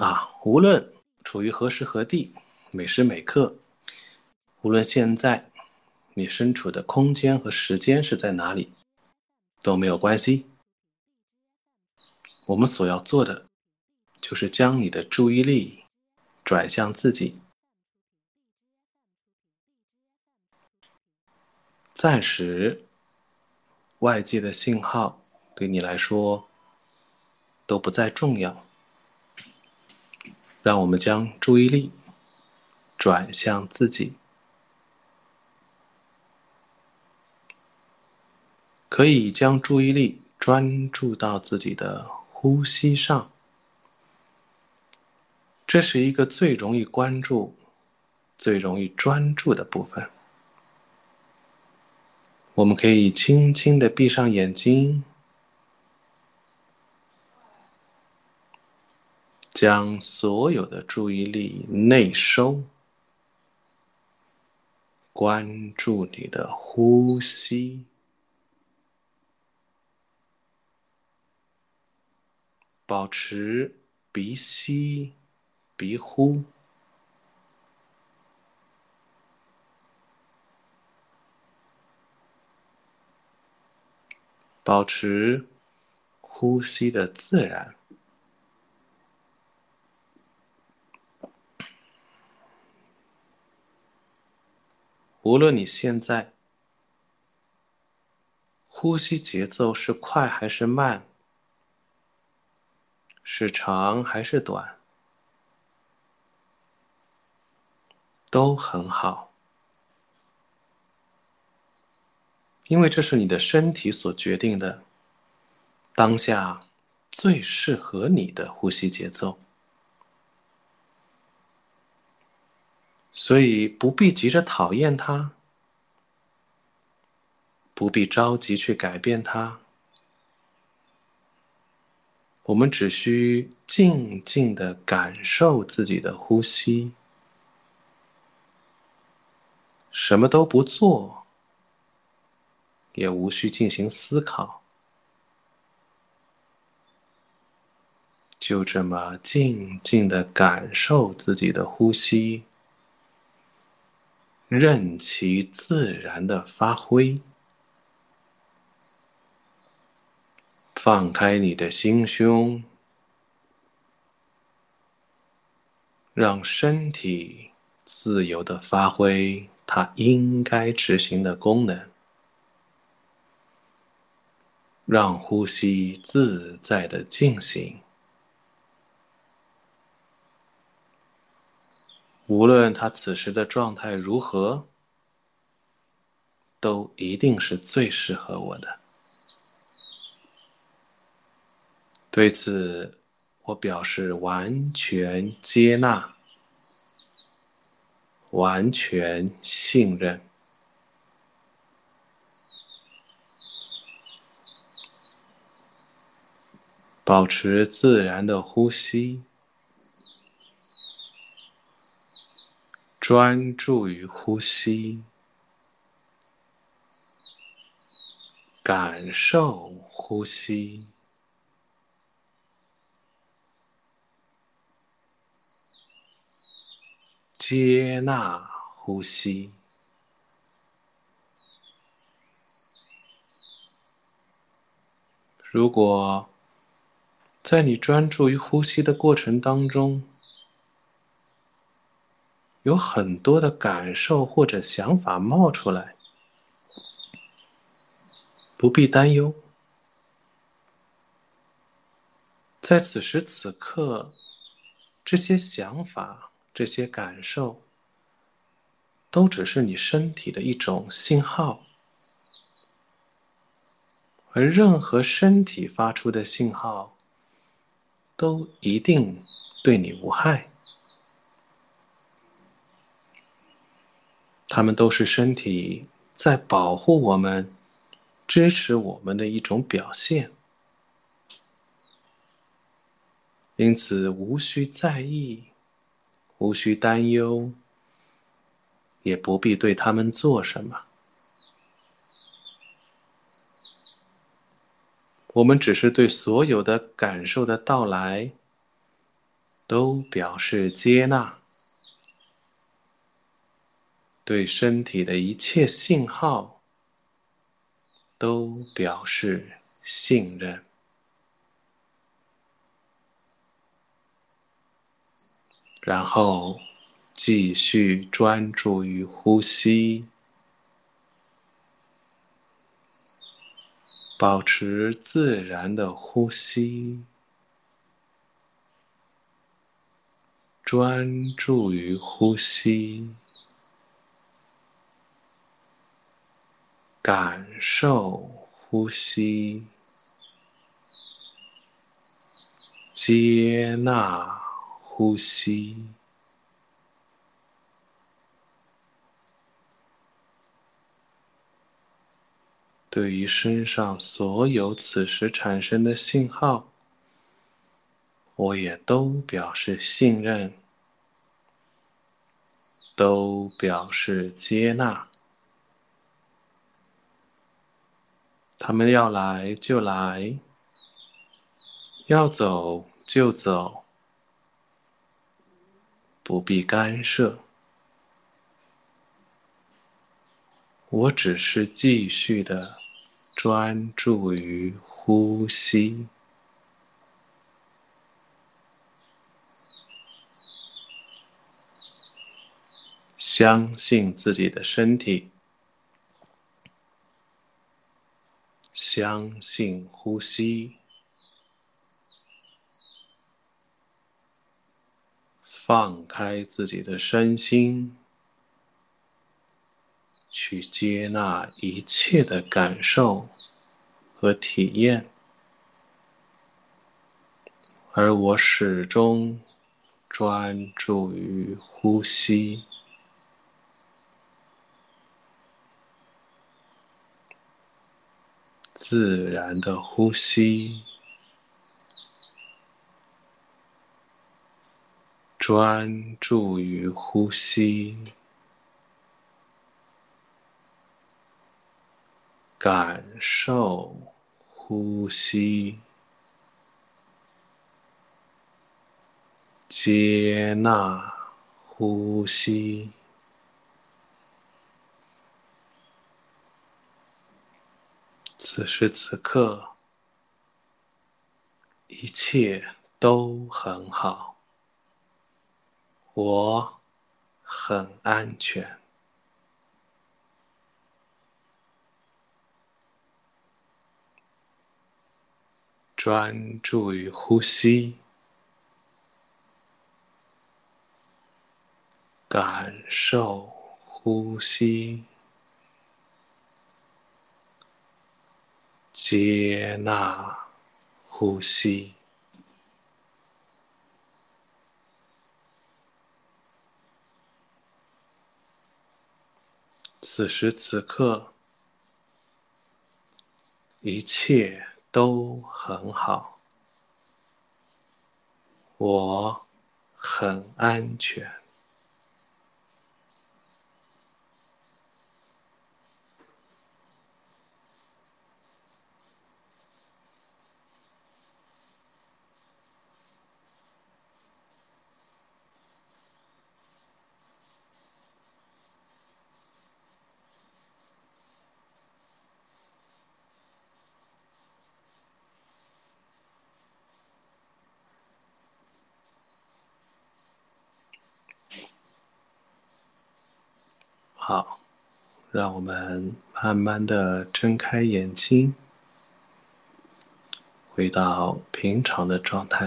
啊，无论处于何时何地，每时每刻，无论现在你身处的空间和时间是在哪里，都没有关系。我们所要做的，就是将你的注意力转向自己。暂时，外界的信号对你来说都不再重要。让我们将注意力转向自己，可以将注意力专注到自己的呼吸上。这是一个最容易关注、最容易专注的部分。我们可以轻轻的闭上眼睛。将所有的注意力内收，关注你的呼吸，保持鼻吸鼻呼，保持呼吸的自然。无论你现在呼吸节奏是快还是慢，是长还是短，都很好，因为这是你的身体所决定的，当下最适合你的呼吸节奏。所以不必急着讨厌它，不必着急去改变它。我们只需静静的感受自己的呼吸，什么都不做，也无需进行思考，就这么静静的感受自己的呼吸。任其自然的发挥，放开你的心胸，让身体自由的发挥它应该执行的功能，让呼吸自在的进行。无论他此时的状态如何，都一定是最适合我的。对此，我表示完全接纳，完全信任，保持自然的呼吸。专注于呼吸，感受呼吸，接纳呼吸。如果在你专注于呼吸的过程当中，有很多的感受或者想法冒出来，不必担忧。在此时此刻，这些想法、这些感受，都只是你身体的一种信号，而任何身体发出的信号，都一定对你无害。他们都是身体在保护我们、支持我们的一种表现，因此无需在意，无需担忧，也不必对他们做什么。我们只是对所有的感受的到来，都表示接纳。对身体的一切信号都表示信任，然后继续专注于呼吸，保持自然的呼吸，专注于呼吸。感受呼吸，接纳呼吸，对于身上所有此时产生的信号，我也都表示信任，都表示接纳。他们要来就来，要走就走，不必干涉。我只是继续的专注于呼吸，相信自己的身体。相信呼吸，放开自己的身心，去接纳一切的感受和体验，而我始终专注于呼吸。自然的呼吸，专注于呼吸，感受呼吸，接纳呼吸。此时此刻，一切都很好，我很安全。专注于呼吸，感受呼吸。接纳呼吸。此时此刻，一切都很好，我很安全。好，让我们慢慢的睁开眼睛，回到平常的状态。